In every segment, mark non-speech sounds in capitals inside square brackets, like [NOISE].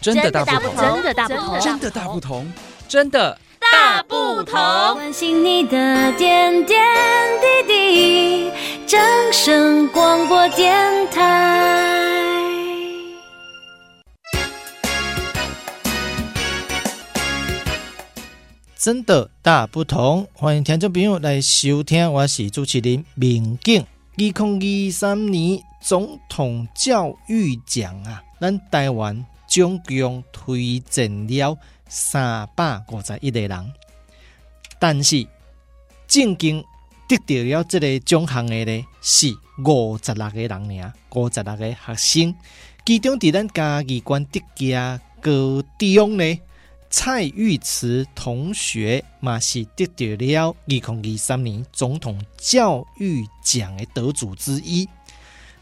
真的大不同，真的大不同，真的大不同，真的大不同。关心你的点点滴滴，掌声广播电台。真的大不同，欢迎听众朋友来收听，我是主持人民警。二零二三年总统教育奖啊，咱台湾总共推荐了三百五十一个人，但是正经得到了这个奖项的呢，是五十六个人尔，五十六个学生，其中伫咱嘉义县德家高中呢。蔡玉慈同学嘛是得到了二零二三年总统教育奖的得主之一。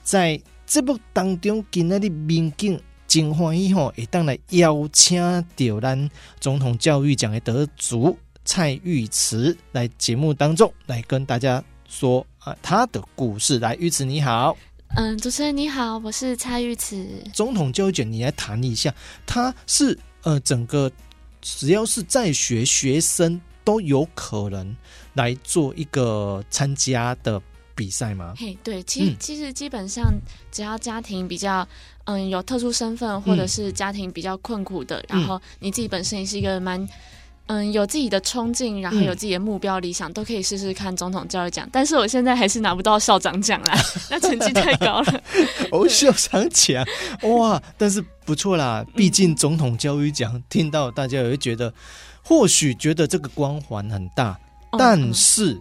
在节目当中，今仔的民警真欢喜吼，会当来邀请到咱总统教育奖的得主蔡玉慈来节目当中来跟大家说啊他的故事。来，玉慈你好，嗯，主持人你好，我是蔡玉慈。总统教育奖，你来谈一下，他是呃整个。只要是在学学生都有可能来做一个参加的比赛吗？嘿，对，其实、嗯、其实基本上只要家庭比较嗯有特殊身份，或者是家庭比较困苦的，嗯、然后你自己本身也是一个蛮。嗯，有自己的冲劲，然后有自己的目标理想，嗯、都可以试试看总统教育奖。但是我现在还是拿不到校长奖啦，[LAUGHS] 那成绩太高了。[LAUGHS] 哦，校长奖哇！但是不错啦，毕竟总统教育奖、嗯、听到大家也会觉得，或许觉得这个光环很大，嗯、但是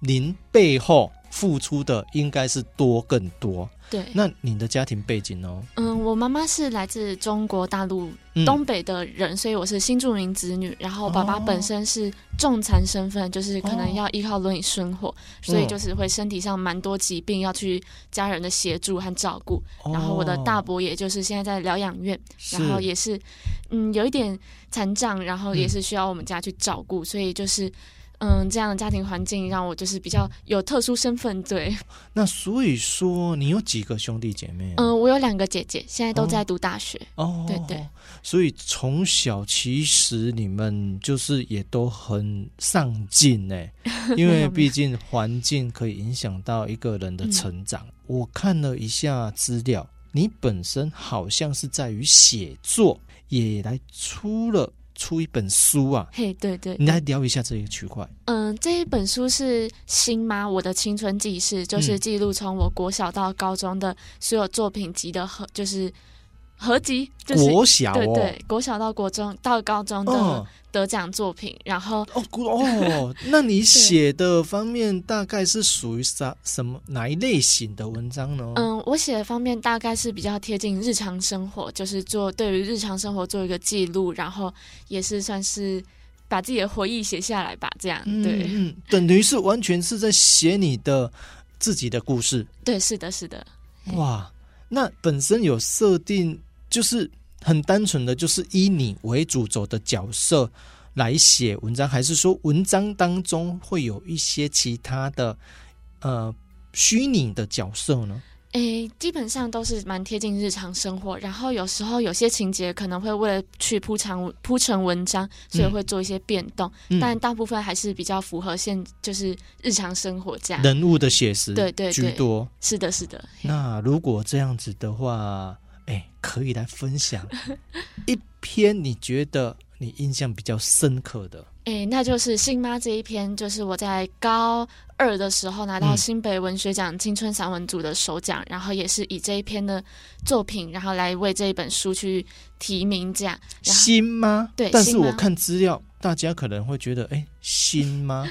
您背后付出的应该是多更多。对，那你的家庭背景呢？嗯，我妈妈是来自中国大陆东北的人，嗯、所以我是新住民子女。然后爸爸本身是重残身份，哦、就是可能要依靠轮椅生活，哦、所以就是会身体上蛮多疾病，要去家人的协助和照顾。哦、然后我的大伯也就是现在在疗养院，然后也是嗯有一点残障，然后也是需要我们家去照顾，嗯、所以就是。嗯，这样的家庭环境让我就是比较有特殊身份，对。[LAUGHS] 那所以说，你有几个兄弟姐妹？嗯，我有两个姐姐，现在都在读大学。哦，对对。所以从小其实你们就是也都很上进呢，因为 [LAUGHS] 毕竟环境可以影响到一个人的成长。嗯、我看了一下资料，你本身好像是在于写作，也来出了。出一本书啊！嘿，对对，你来聊一下这一个区块。嗯，这一本书是《新妈我的青春记事》，就是记录从我国小到高中的所有作品集的合，就是。合集就是国小、哦，对对，国小到国中到高中的得奖作品，哦、然后哦哦，那你 [LAUGHS] 写的方面大概是属于啥什么哪一类型的文章呢？嗯，我写的方面大概是比较贴近日常生活，就是做对于日常生活做一个记录，然后也是算是把自己的回忆写下来吧，这样对，嗯，等于是完全是在写你的自己的故事，对，是的，是的，哇，那本身有设定。就是很单纯的就是以你为主轴的角色来写文章，还是说文章当中会有一些其他的呃虚拟的角色呢？诶，基本上都是蛮贴近日常生活，然后有时候有些情节可能会为了去铺长铺成文章，所以会做一些变动，嗯、但大部分还是比较符合现就是日常生活这样人物的写实，对对居多，是的，是的。那如果这样子的话。哎，可以来分享一篇你觉得你印象比较深刻的。哎，那就是《新妈》这一篇，就是我在高二的时候拿到新北文学奖青春散文组的首奖，嗯、然后也是以这一篇的作品，然后来为这一本书去提名这样。新妈，对，但是我看资料，大家可能会觉得，哎，新妈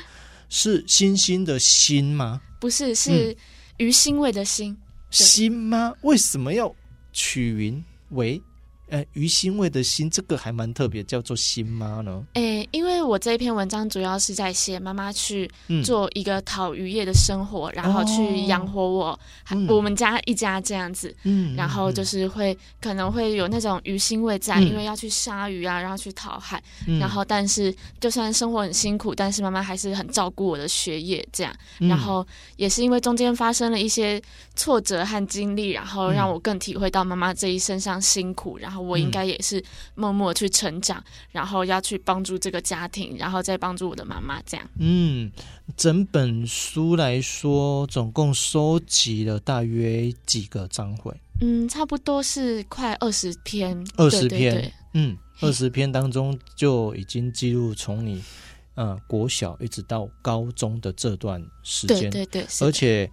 是星星的星吗？不是，是于欣慰的欣。新妈为什么要？取云为呃于欣慰的心，这个还蛮特别，叫做新妈呢。诶、欸，因为我这一篇文章主要是在写妈妈去做一个讨渔业的生活，嗯、然后去养活我，嗯、我们家一家这样子。嗯，然后就是会可能会有那种鱼腥味在，嗯、因为要去杀鱼啊，然后去讨海。嗯、然后，但是就算生活很辛苦，但是妈妈还是很照顾我的学业这样。然后也是因为中间发生了一些挫折和经历，然后让我更体会到妈妈这一生上辛苦，然后。后我应该也是默默去成长，嗯、然后要去帮助这个家庭，然后再帮助我的妈妈，这样。嗯，整本书来说，总共收集了大约几个章回？嗯，差不多是快二十篇。二十篇，对对对，嗯，二十篇当中就已经记录从你。呃，国小一直到高中的这段时间，对对对，而且，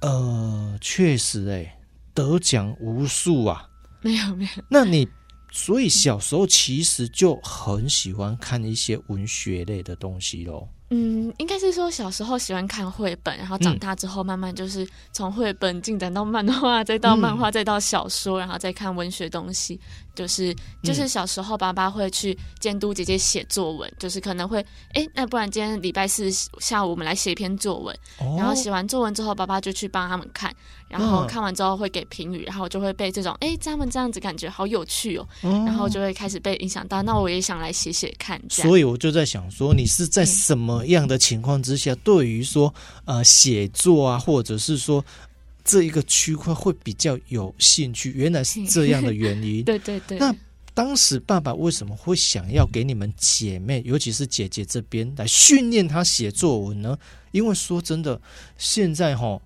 呃，确实，哎，得奖无数啊。没有没有，那你所以小时候其实就很喜欢看一些文学类的东西喽。嗯，应该是说小时候喜欢看绘本，然后长大之后慢慢就是从绘本进展到漫画，再到漫画，再到小说，然后再看文学东西。就是就是小时候，爸爸会去监督姐姐写作文，就是可能会，哎、欸，那不然今天礼拜四下午我们来写一篇作文，然后写完作文之后，爸爸就去帮他们看，然后看完之后会给评语，然后就会被这种，哎、欸，他们这样子感觉好有趣哦，然后就会开始被影响到，那我也想来写写看。所以我就在想说，你是在什么？样的情况之下，对于说呃写作啊，或者是说这一个区块会比较有兴趣，原来是这样的原因。[LAUGHS] 对对对。那当时爸爸为什么会想要给你们姐妹，尤其是姐姐这边来训练她写作文呢？因为说真的，现在哈啊、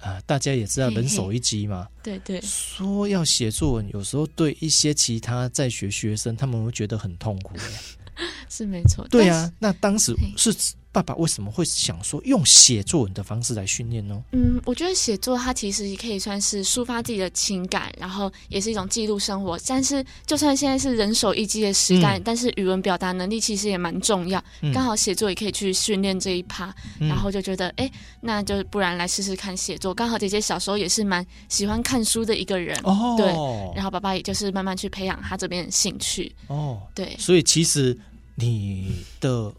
呃，大家也知道人手一机嘛。对对。说要写作文，有时候对一些其他在学学生，他们会觉得很痛苦。[LAUGHS] 是没错，对啊，那当时是爸爸为什么会想说用写作文的方式来训练呢？嗯，我觉得写作它其实也可以算是抒发自己的情感，然后也是一种记录生活。但是就算现在是人手一机的时代，嗯、但是语文表达能力其实也蛮重要。刚、嗯、好写作也可以去训练这一趴，嗯、然后就觉得哎，那就不然来试试看写作。刚好姐姐小时候也是蛮喜欢看书的一个人，哦，对，然后爸爸也就是慢慢去培养他这边的兴趣。哦，对，所以其实。你的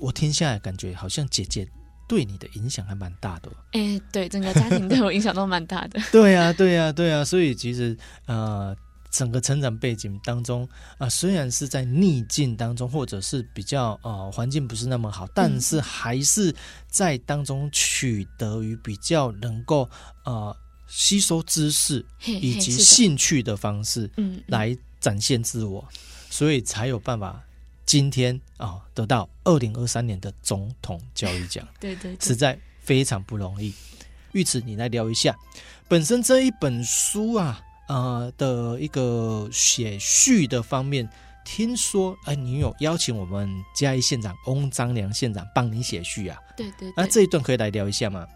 我听下来感觉好像姐姐对你的影响还蛮大的。哎、欸，对，整个家庭对我影响都蛮大的。[LAUGHS] 对呀、啊，对呀、啊，对呀、啊，所以其实呃，整个成长背景当中啊、呃，虽然是在逆境当中，或者是比较呃环境不是那么好，但是还是在当中取得于比较能够呃吸收知识以及兴趣的方式，嗯，来展现自我，所以才有办法。今天啊、哦，得到二零二三年的总统教育奖，对，对对，实在非常不容易。玉慈，你来聊一下，本身这一本书啊，呃的一个写序的方面，听说哎，你有邀请我们嘉义县长翁章良县长帮你写序啊？对，对对，那这一段可以来聊一下吗？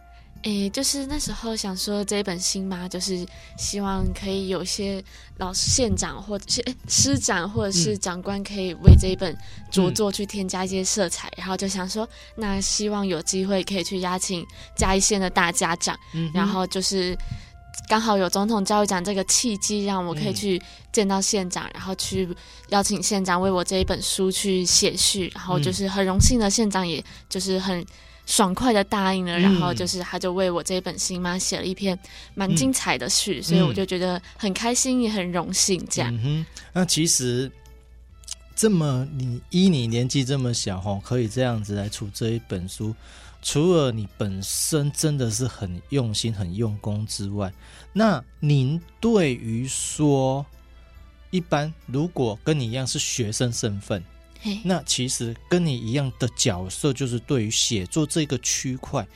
诶，就是那时候想说这一本新嘛，就是希望可以有些老师、县长或者是师长或者是长官可以为这一本着作去添加一些色彩，嗯、然后就想说，那希望有机会可以去邀请嘉义县的大家长，嗯、然后就是刚好有总统教育奖这个契机，让我可以去见到县长，嗯、然后去邀请县长为我这一本书去写序，然后就是很荣幸的县长，也就是很。爽快的答应了，然后就是他就为我这一本新妈写了一篇蛮精彩的序，嗯、所以我就觉得很开心，也很荣幸这样。嗯、那其实这么你依你年纪这么小哈，可以这样子来出这一本书，除了你本身真的是很用心、很用功之外，那您对于说一般如果跟你一样是学生身份？那其实跟你一样的角色，就是对于写作这个区块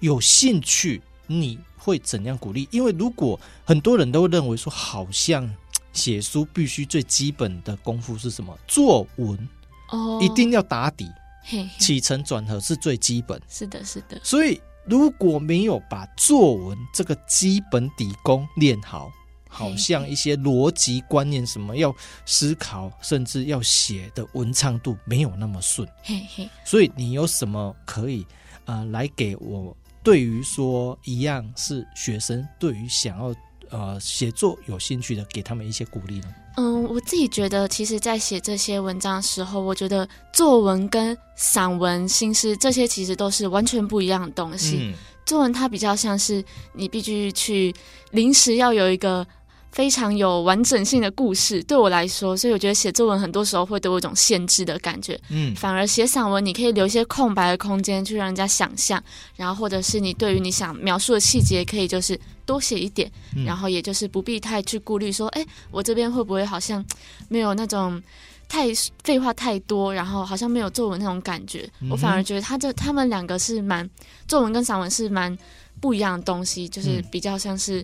有兴趣，你会怎样鼓励？因为如果很多人都认为说，好像写书必须最基本的功夫是什么？作文哦，一定要打底，起承转合是最基本。是的，是的。所以如果没有把作文这个基本底功练好，好像一些逻辑观念，什么要思考，甚至要写的文畅度没有那么顺。嘿嘿，所以你有什么可以啊、呃、来给我？对于说一样是学生，对于想要呃写作有兴趣的，给他们一些鼓励呢？嗯，我自己觉得，其实，在写这些文章的时候，我觉得作文跟散文、新诗这些其实都是完全不一样的东西。嗯、作文它比较像是你必须去临时要有一个。非常有完整性的故事，对我来说，所以我觉得写作文很多时候会都有一种限制的感觉。嗯，反而写散文，你可以留一些空白的空间，去让人家想象，然后或者是你对于你想描述的细节，可以就是多写一点，嗯、然后也就是不必太去顾虑说，哎，我这边会不会好像没有那种太废话太多，然后好像没有作文那种感觉。嗯、我反而觉得他这他们两个是蛮作文跟散文是蛮不一样的东西，就是比较像是。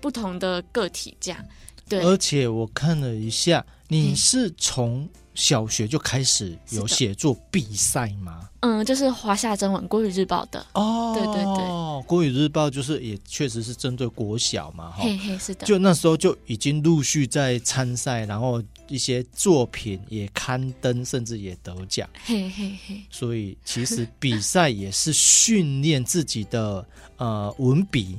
不同的个体这样，对。而且我看了一下，你是从小学就开始有写作比赛吗？嗯，就是华夏征文、国语日报的哦。对对对，国语日报就是也确实是针对国小嘛，哈。嘿嘿，是的。就那时候就已经陆续在参赛，然后一些作品也刊登，甚至也得奖。嘿嘿嘿。所以其实比赛也是训练自己的呃文笔。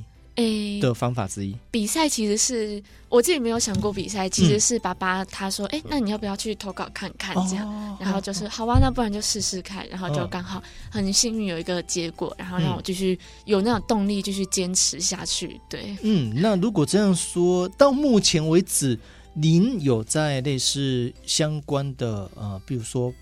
的方法之一，比赛其实是我自己没有想过比赛，其实是爸爸他说，哎、嗯，那你要不要去投稿看看这样？哦、然后就是好吧，那不然就试试看，然后就刚好很幸运有一个结果，然后让我继续有那种动力继续坚持下去。对，嗯，那如果这样说到目前为止，您有在类似相关的呃，比如说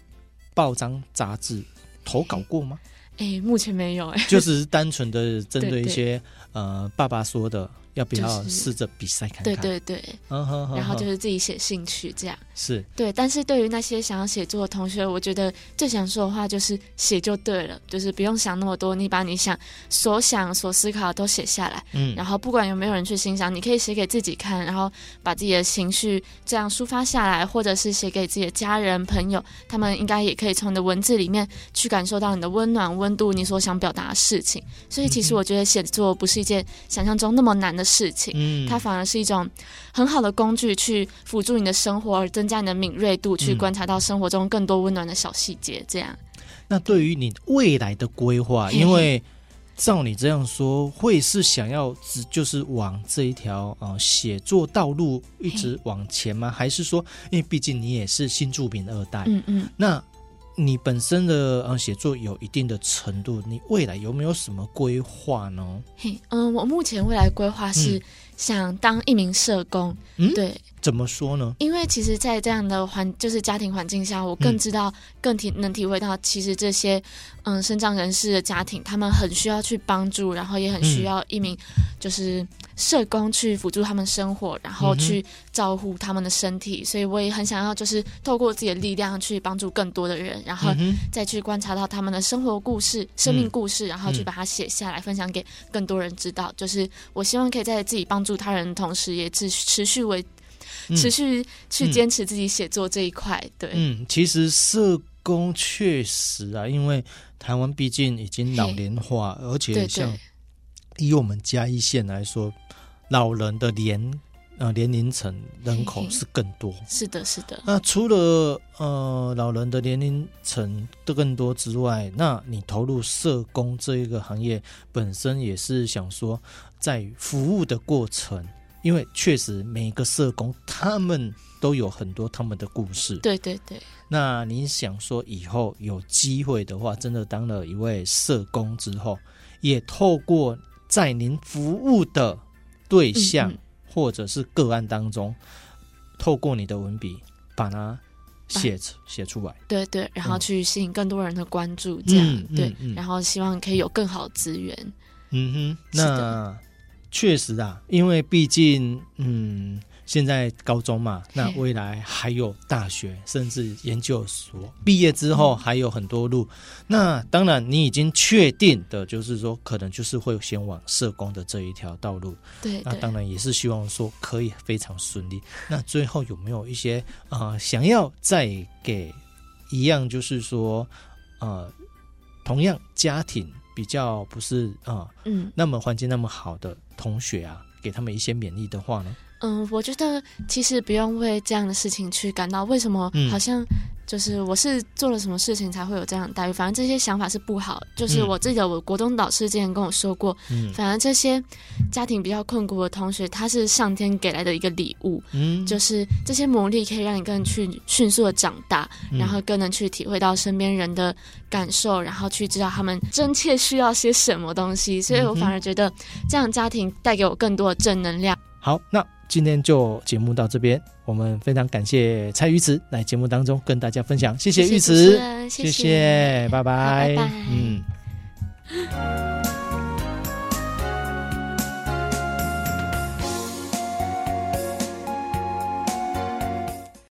报章杂志投稿过吗？哎，目前没有哎，就只是单纯的针对一些对。对呃爸爸说的。要不要试着比赛看看？就是、对对对，然后就是自己写兴趣这样。是对，但是对于那些想要写作的同学，我觉得最想说的话就是写就对了，就是不用想那么多，你把你想所想所思考的都写下来。嗯，然后不管有没有人去欣赏，你可以写给自己看，然后把自己的情绪这样抒发下来，或者是写给自己的家人朋友，他们应该也可以从你的文字里面去感受到你的温暖温度，你所想表达的事情。所以其实我觉得写作不是一件想象中那么难的事情，嗯，它反而是一种很好的工具，去辅助你的生活，而增加你的敏锐度，去观察到生活中更多温暖的小细节。这样，那对于你未来的规划，因为照你这样说，会是想要只就是往这一条呃写作道路一直往前吗？还是说，因为毕竟你也是新著品二代，嗯嗯，那。你本身的呃写作有一定的程度，你未来有没有什么规划呢？嘿，嗯，我目前未来规划是想当一名社工，嗯，对。怎么说呢？因为其实，在这样的环，就是家庭环境下，我更知道、嗯、更体能体会到，其实这些嗯，身障人士的家庭，他们很需要去帮助，然后也很需要一名就是社工去辅助他们生活，然后去照顾他们的身体。嗯、所以，我也很想要，就是透过自己的力量去帮助更多的人，然后再去观察到他们的生活故事、生命故事，然后去把它写下来，分享给更多人知道。就是我希望可以在自己帮助他人的同时，也持持续为。持续去坚持自己写作这一块，嗯、对，嗯，其实社工确实啊，因为台湾毕竟已经老龄化，而且像以我们嘉义县来说，老人的年呃年龄层人口是更多，嘿嘿是的，是的。那除了呃老人的年龄层的更多之外，那你投入社工这一个行业本身也是想说，在服务的过程。因为确实每个社工他们都有很多他们的故事。对对对。那你想说以后有机会的话，真的当了一位社工之后，也透过在您服务的对象或者是个案当中，透过你的文笔把它写写出来。对对，然后去吸引更多人的关注，这样、嗯嗯嗯、对，然后希望可以有更好的资源。嗯哼，那。确实啊，因为毕竟，嗯，现在高中嘛，那未来还有大学，甚至研究所毕业之后还有很多路。那当然，你已经确定的就是说，可能就是会先往社工的这一条道路。对，那当然也是希望说可以非常顺利。那最后有没有一些啊、呃，想要再给一样，就是说，呃，同样家庭。比较不是啊，嗯，嗯，那么环境那么好的同学啊，给他们一些勉励的话呢？嗯，我觉得其实不用为这样的事情去感到为什么好像就是我是做了什么事情才会有这样的待遇，反正这些想法是不好。就是我记得我国中导师之前跟我说过，嗯，反正这些家庭比较困苦的同学，他是上天给来的一个礼物，嗯，就是这些磨砺可以让你更去迅速的长大，然后更能去体会到身边人的感受，然后去知道他们真切需要些什么东西。所以我反而觉得这样家庭带给我更多的正能量。好，那。今天就节目到这边，我们非常感谢蔡玉慈来节目当中跟大家分享，谢谢玉慈，谢谢，拜拜，嗯。